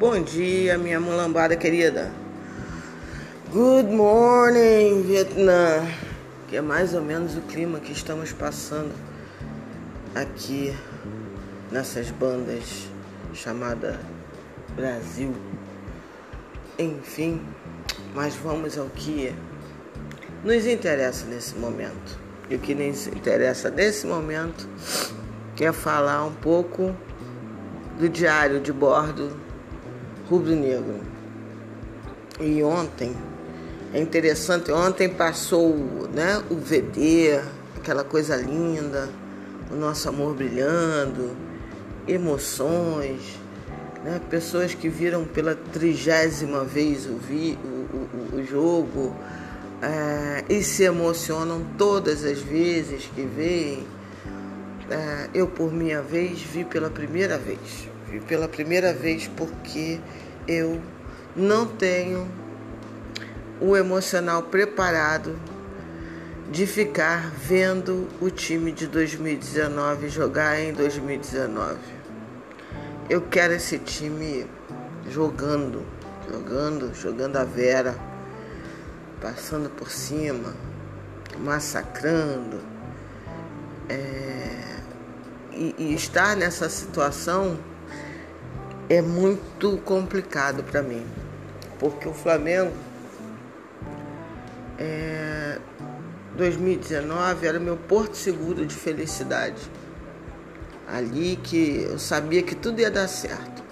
Bom dia, minha mulambada querida. Good morning, Vietnã. Que é mais ou menos o clima que estamos passando aqui nessas bandas chamada Brasil. Enfim, mas vamos ao que nos interessa nesse momento. E o que nos interessa nesse momento é falar um pouco do diário de bordo rubro-negro. E ontem, é interessante, ontem passou né, o VD, aquela coisa linda, o nosso amor brilhando, emoções, né, pessoas que viram pela trigésima vez o, vi, o, o, o jogo é, e se emocionam todas as vezes que veem. É, eu, por minha vez, vi pela primeira vez. Pela primeira vez porque eu não tenho o emocional preparado de ficar vendo o time de 2019 jogar em 2019. Eu quero esse time jogando, jogando, jogando a Vera passando por cima, massacrando. É, e, e estar nessa situação é muito complicado para mim, porque o Flamengo é, 2019 era meu porto seguro de felicidade. Ali que eu sabia que tudo ia dar certo.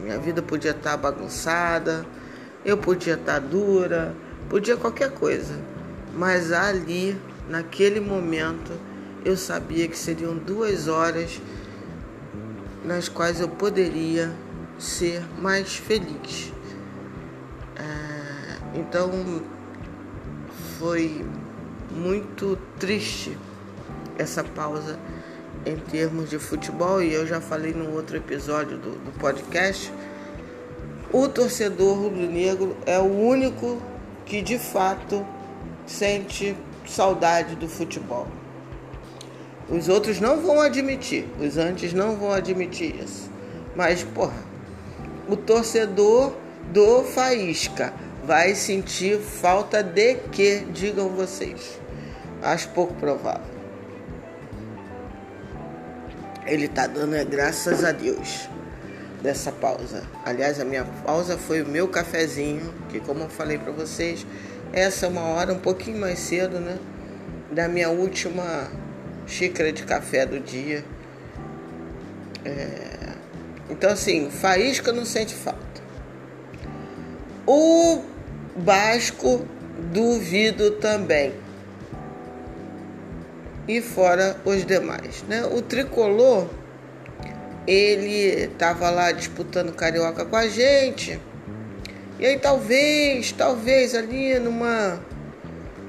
Minha vida podia estar bagunçada, eu podia estar dura, Podia qualquer coisa, mas ali, naquele momento, eu sabia que seriam duas horas nas quais eu poderia ser mais feliz. É, então foi muito triste essa pausa em termos de futebol e eu já falei no outro episódio do, do podcast. O torcedor rubro-negro é o único que de fato sente saudade do futebol. Os outros não vão admitir, os antes não vão admitir isso. Mas, porra, o torcedor do Faísca vai sentir falta de que, digam vocês. Acho pouco provável. Ele tá dando é graças a Deus dessa pausa. Aliás, a minha pausa foi o meu cafezinho, que como eu falei para vocês, essa é uma hora um pouquinho mais cedo, né? Da minha última xícara de café do dia. É... Então assim, faísca não sente falta. O Basco duvido também. E fora os demais, né? O tricolor ele estava lá disputando carioca com a gente. E aí talvez, talvez ali numa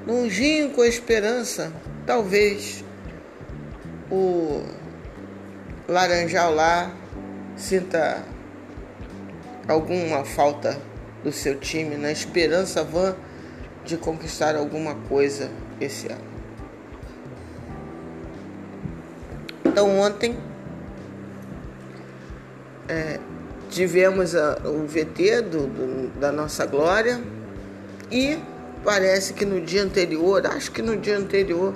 num com a esperança, talvez o Laranjal lá sinta alguma falta do seu time na esperança vã de conquistar alguma coisa esse ano. Então ontem é, tivemos a, o VT do, do, da nossa glória e parece que no dia anterior, acho que no dia anterior,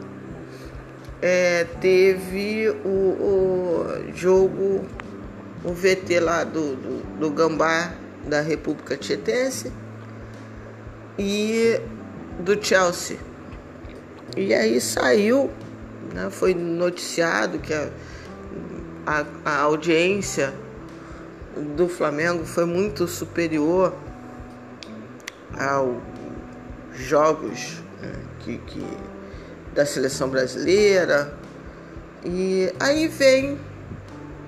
é, teve o, o, jogo, o VT lá do, do, do Gambá da República Tietense e do Chelsea. E aí saiu, né, foi noticiado que a, a, a audiência do Flamengo foi muito superior aos jogos né, que, que, da seleção brasileira. E aí vem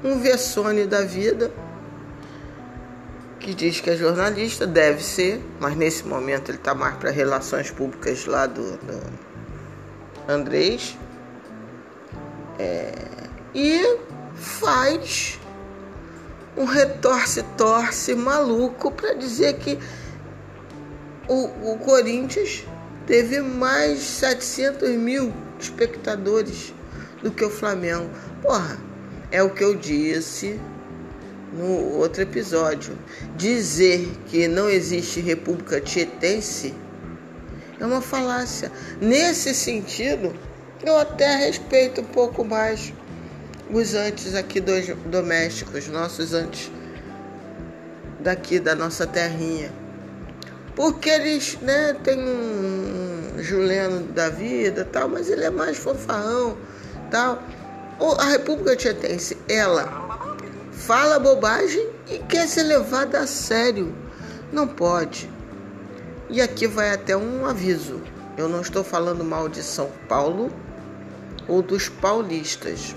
um Vessone da vida que diz que é jornalista, deve ser, mas nesse momento ele está mais para relações públicas lá do, do Andrés. É, e faz um retorce-torce maluco para dizer que o, o Corinthians teve mais 700 mil espectadores do que o Flamengo. Porra, é o que eu disse no outro episódio, dizer que não existe República Tietense é uma falácia. Nesse sentido, eu até respeito um pouco mais os antes aqui dos domésticos, nossos antes daqui da nossa terrinha. Porque eles, né, tem um Juliano da vida, tal, mas ele é mais fanfarrão, tal. A República Tietense, ela fala bobagem e quer ser levada a sério. Não pode. E aqui vai até um aviso. Eu não estou falando mal de São Paulo ou dos paulistas.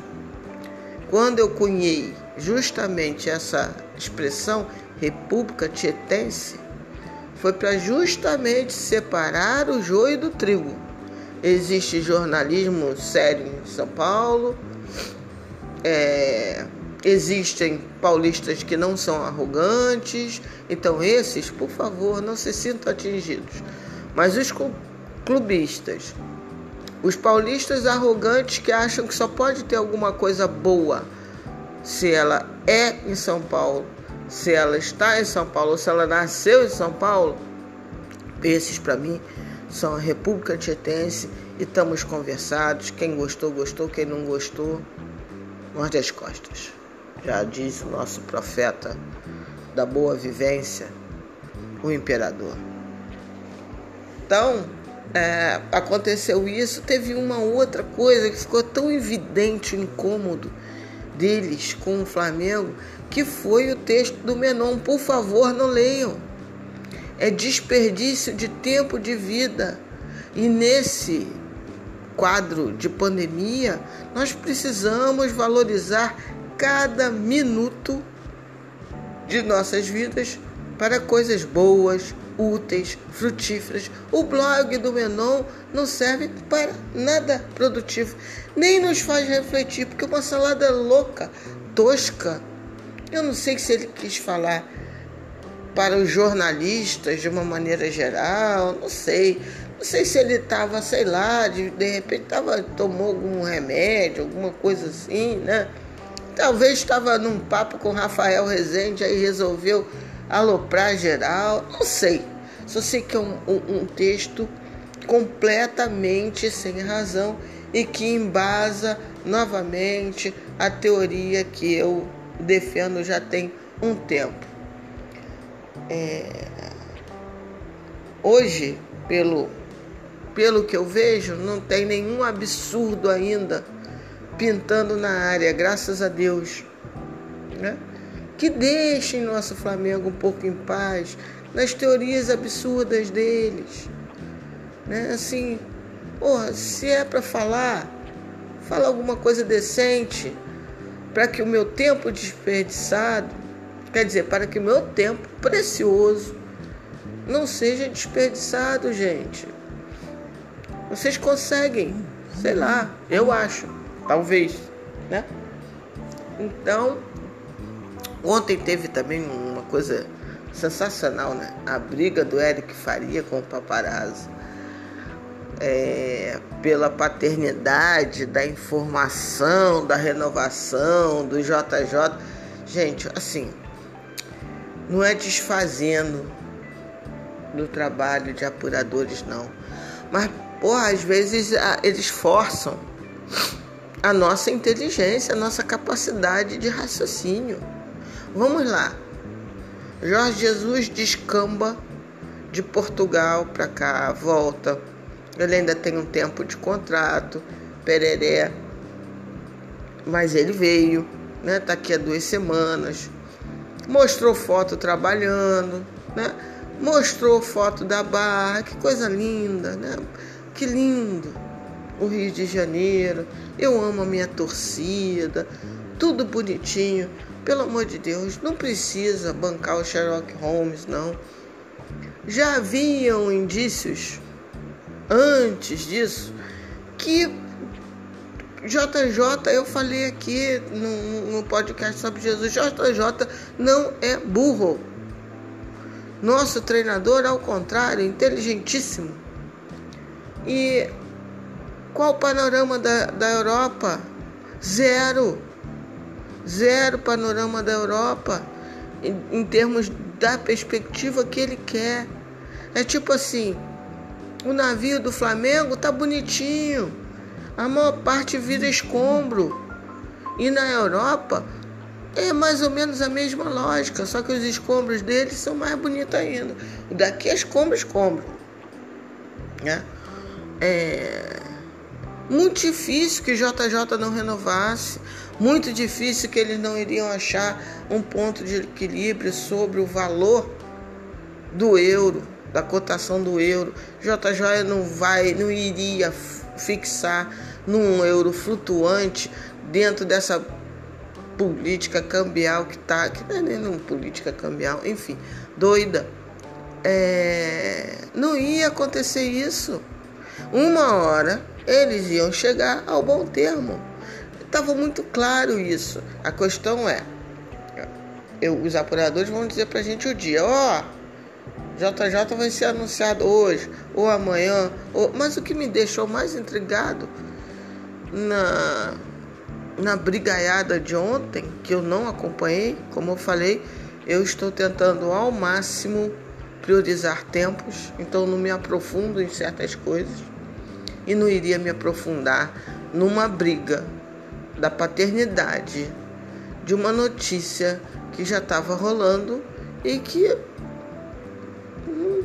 Quando eu cunhei justamente essa expressão, República Tietense, foi para justamente separar o joio do trigo. Existe jornalismo sério em São Paulo, é, existem paulistas que não são arrogantes, então esses, por favor, não se sintam atingidos. Mas os clubistas, os paulistas arrogantes que acham que só pode ter alguma coisa boa se ela é em São Paulo, se ela está em São Paulo, se ela nasceu em São Paulo, esses para mim são a República Tietense e estamos conversados. Quem gostou, gostou, quem não gostou, morde as costas. Já diz o nosso profeta da boa vivência, o imperador. Então, é, aconteceu isso, teve uma outra coisa que ficou tão evidente o incômodo deles com o Flamengo, que foi o texto do Menon. Por favor, não leiam. É desperdício de tempo de vida. E nesse quadro de pandemia, nós precisamos valorizar cada minuto de nossas vidas para coisas boas, úteis, frutíferas. O blog do Menon não serve para nada produtivo, nem nos faz refletir, porque uma salada louca, tosca. Eu não sei se ele quis falar para os jornalistas de uma maneira geral, não sei. Não sei se ele estava, sei lá, de, de repente tava, tomou algum remédio, alguma coisa assim, né? Talvez estava num papo com Rafael Rezende, aí resolveu aloprar geral, não sei. Só sei que é um, um, um texto completamente sem razão e que embasa novamente a teoria que eu defendo já tem um tempo. É... Hoje, pelo, pelo que eu vejo, não tem nenhum absurdo ainda pintando na área, graças a Deus. Né? Que deixem nosso Flamengo um pouco em paz nas teorias absurdas deles. Né? Assim, porra, se é para falar, fala alguma coisa decente para que o meu tempo desperdiçado, quer dizer, para que o meu tempo precioso não seja desperdiçado, gente. Vocês conseguem, sei lá, eu acho, talvez, né? Então, ontem teve também uma coisa sensacional, né? A briga do Eric Faria com o paparazzo. É, pela paternidade, da informação, da renovação, do JJ. Gente, assim, não é desfazendo do trabalho de apuradores, não. Mas, porra, às vezes eles forçam a nossa inteligência, a nossa capacidade de raciocínio. Vamos lá. Jorge Jesus descamba de Portugal para cá, volta. Ele ainda tem um tempo de contrato, pereré. Mas ele veio, né? Tá aqui há duas semanas. Mostrou foto trabalhando, né? Mostrou foto da barra, que coisa linda, né? Que lindo. O Rio de Janeiro. Eu amo a minha torcida. Tudo bonitinho. Pelo amor de Deus, não precisa bancar o Sherlock Holmes, não. Já haviam indícios antes disso que JJ, eu falei aqui no, no podcast sobre Jesus, JJ não é burro. Nosso treinador, ao contrário, inteligentíssimo. E qual o panorama da, da Europa? Zero. zero panorama da Europa em, em termos da perspectiva que ele quer. É tipo assim, o navio do Flamengo tá bonitinho, a maior parte vira escombro. E na Europa é mais ou menos a mesma lógica, só que os escombros deles são mais bonitos ainda. Daqui é escombro, escombro. Né? É muito difícil que JJ não renovasse, muito difícil que eles não iriam achar um ponto de equilíbrio sobre o valor do euro, da cotação do euro. JJ não vai, não iria fixar num euro flutuante dentro dessa política cambial que tá, que não é nem política cambial, enfim, doida. É, não ia acontecer isso. Uma hora eles iam chegar ao bom termo. Estava muito claro isso. A questão é, eu, os apuradores vão dizer para a gente o dia, ó, oh, JJ vai ser anunciado hoje ou amanhã. Ou... Mas o que me deixou mais intrigado na na brigaiada de ontem, que eu não acompanhei, como eu falei, eu estou tentando ao máximo priorizar tempos, então não me aprofundo em certas coisas e não iria me aprofundar numa briga da paternidade de uma notícia que já estava rolando e que hum,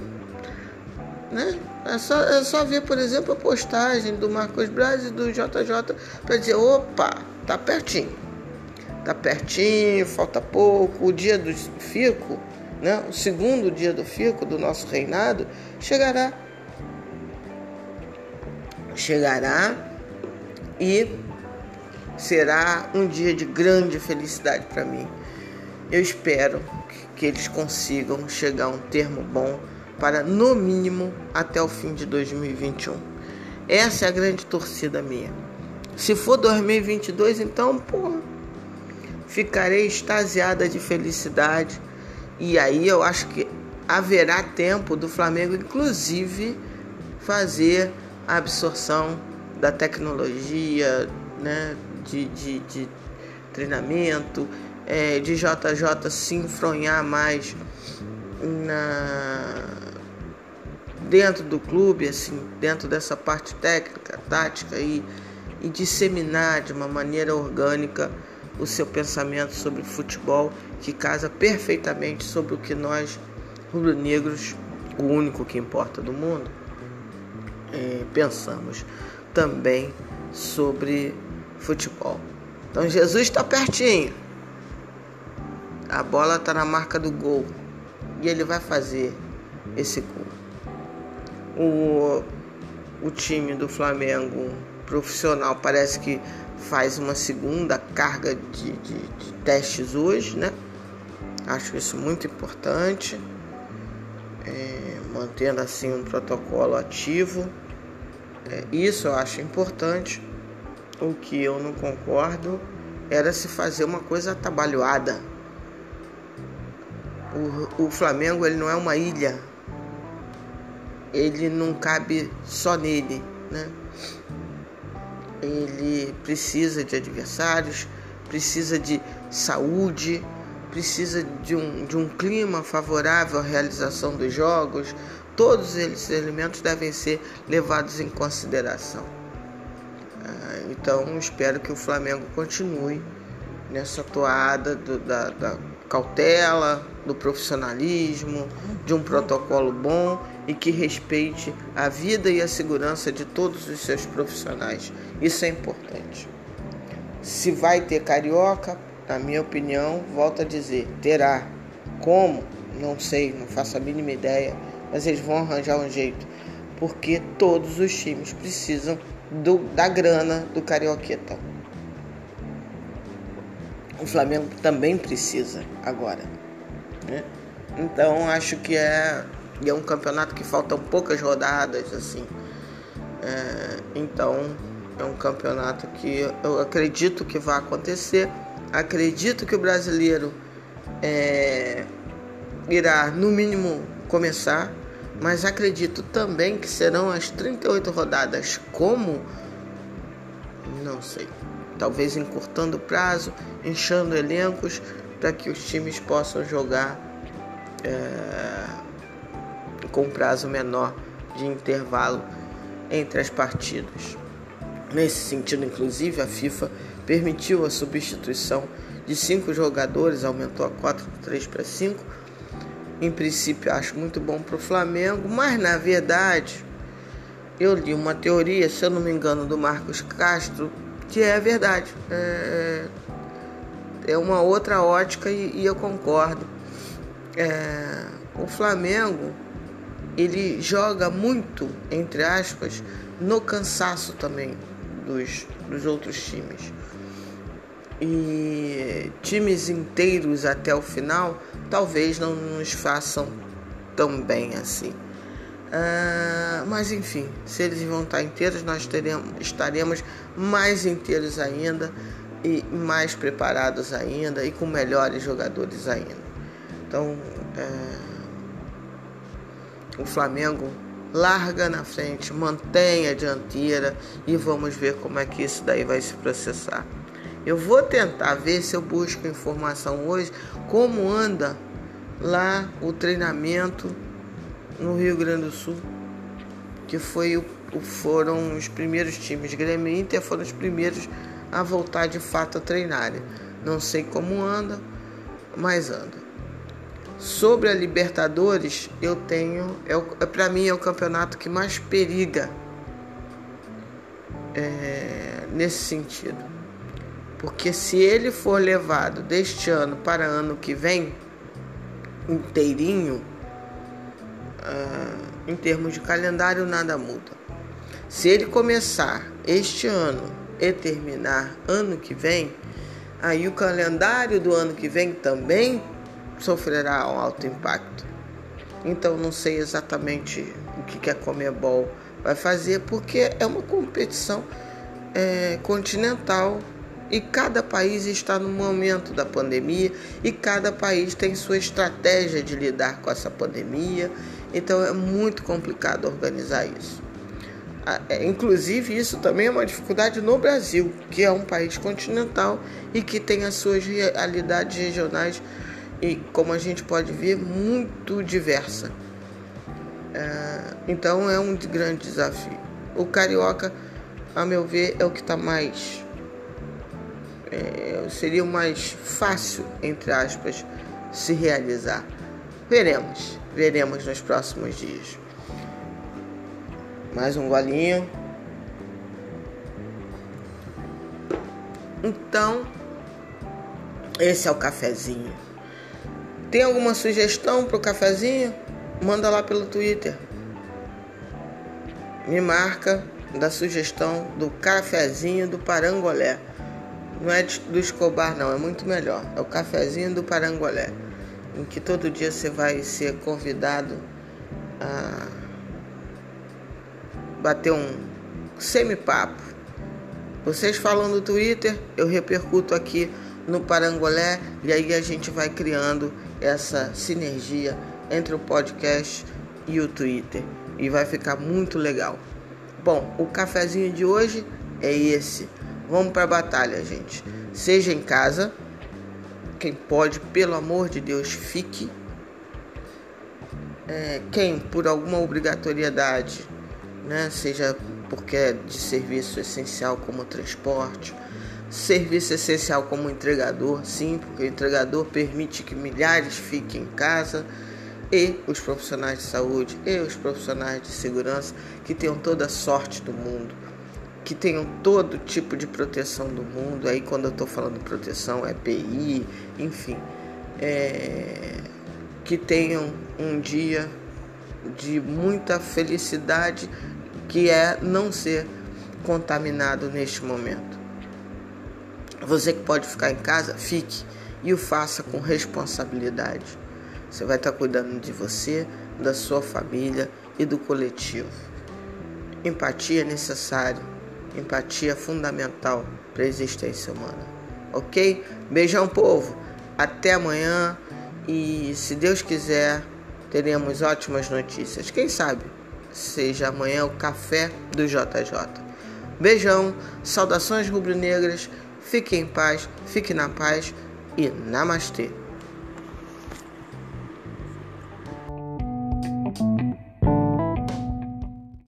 né? É só, é só ver, por exemplo, a postagem do Marcos Braz e do JJ para dizer, opa, tá pertinho. Tá pertinho, falta pouco. O dia do Fico, né? o segundo dia do Fico do nosso reinado, chegará. Chegará e será um dia de grande felicidade para mim. Eu espero que eles consigam chegar a um termo bom para no mínimo até o fim de 2021. Essa é a grande torcida minha. Se for 2022, então, pô, ficarei extasiada de felicidade. E aí eu acho que haverá tempo do Flamengo, inclusive, fazer a absorção da tecnologia, né, de, de, de treinamento, é, de JJ se enfronhar mais na dentro do clube, assim, dentro dessa parte técnica, tática e, e disseminar de uma maneira orgânica o seu pensamento sobre futebol que casa perfeitamente sobre o que nós rubro-negros, o único que importa do mundo, é, pensamos também sobre futebol. Então Jesus está pertinho. A bola está na marca do gol e ele vai fazer esse gol o, o time do Flamengo profissional parece que faz uma segunda carga de, de, de testes hoje, né? Acho isso muito importante, é, mantendo assim um protocolo ativo. É, isso eu acho importante. O que eu não concordo era se fazer uma coisa atabalhoada. O, o Flamengo ele não é uma ilha, ele não cabe só nele, né? Ele precisa de adversários, precisa de saúde, precisa de um, de um clima favorável à realização dos jogos. Todos esses elementos devem ser levados em consideração. Ah, então, espero que o Flamengo continue nessa toada do, da, da cautela, do profissionalismo, de um protocolo bom e que respeite a vida e a segurança de todos os seus profissionais. Isso é importante. Se vai ter carioca, na minha opinião, volto a dizer, terá. Como? Não sei, não faço a mínima ideia, mas eles vão arranjar um jeito, porque todos os times precisam do, da grana do carioqueta. O Flamengo também precisa agora. Né? Então acho que é, é um campeonato que faltam poucas rodadas assim. É, então é um campeonato que eu acredito que vai acontecer. Acredito que o brasileiro é, irá no mínimo começar, mas acredito também que serão as 38 rodadas como não sei. talvez encurtando o prazo, inchando elencos para que os times possam jogar é, com prazo menor de intervalo entre as partidas. Nesse sentido, inclusive, a FIFA permitiu a substituição de cinco jogadores, aumentou a 4 3 para 5. Em princípio, acho muito bom para o Flamengo, mas na verdade, eu li uma teoria, se eu não me engano, do Marcos Castro, que é verdade. É, é uma outra ótica e, e eu concordo. É, o Flamengo ele joga muito, entre aspas, no cansaço também dos, dos outros times. E times inteiros até o final talvez não nos façam tão bem assim. Uh, mas enfim, se eles vão estar inteiros, nós teremos, estaremos mais inteiros ainda e mais preparados ainda e com melhores jogadores ainda. Então, é, o Flamengo larga na frente, mantém a dianteira e vamos ver como é que isso daí vai se processar. Eu vou tentar ver se eu busco informação hoje como anda lá o treinamento no Rio Grande do Sul, que foi o, foram os primeiros times, Grêmio e Inter foram os primeiros a voltar de fato a treinar. Não sei como anda, mas anda. Sobre a Libertadores, eu tenho, é, é para mim é o campeonato que mais periga é, nesse sentido. Porque se ele for levado deste ano para ano que vem, inteirinho, ah, em termos de calendário, nada muda. Se ele começar este ano e terminar ano que vem, aí o calendário do ano que vem também sofrerá um alto impacto. Então não sei exatamente o que a Comebol vai fazer, porque é uma competição é, continental e cada país está no momento da pandemia e cada país tem sua estratégia de lidar com essa pandemia. Então é muito complicado organizar isso. É, inclusive, isso também é uma dificuldade no Brasil, que é um país continental e que tem as suas realidades regionais e, como a gente pode ver, muito diversa. É, então é um grande desafio. O carioca, a meu ver, é o que está mais é, seria o mais fácil, entre aspas, se realizar. Veremos, veremos nos próximos dias. Mais um golinho. Então, esse é o cafezinho. Tem alguma sugestão para o cafezinho? Manda lá pelo Twitter. Me marca da sugestão do cafezinho do Parangolé. Não é do Escobar, não, é muito melhor. É o cafezinho do Parangolé, em que todo dia você vai ser convidado a bater um semi-papo. Vocês falam no Twitter, eu repercuto aqui no Parangolé e aí a gente vai criando essa sinergia entre o podcast e o Twitter e vai ficar muito legal. Bom, o cafezinho de hoje é esse. Vamos para a batalha, gente. Seja em casa, quem pode, pelo amor de Deus, fique. É, quem, por alguma obrigatoriedade, né, seja porque é de serviço essencial como transporte, serviço essencial como entregador, sim, porque o entregador permite que milhares fiquem em casa e os profissionais de saúde e os profissionais de segurança que tenham toda a sorte do mundo que tenham todo tipo de proteção do mundo. Aí, quando eu estou falando proteção, é PI, enfim, é, que tenham um dia de muita felicidade, que é não ser contaminado neste momento. Você que pode ficar em casa, fique e o faça com responsabilidade. Você vai estar cuidando de você, da sua família e do coletivo. Empatia é necessário Empatia fundamental para a existência humana. Ok? Beijão, povo. Até amanhã. E se Deus quiser, teremos ótimas notícias. Quem sabe seja amanhã o café do JJ. Beijão, saudações rubro-negras fique em paz, fique na paz e namastê.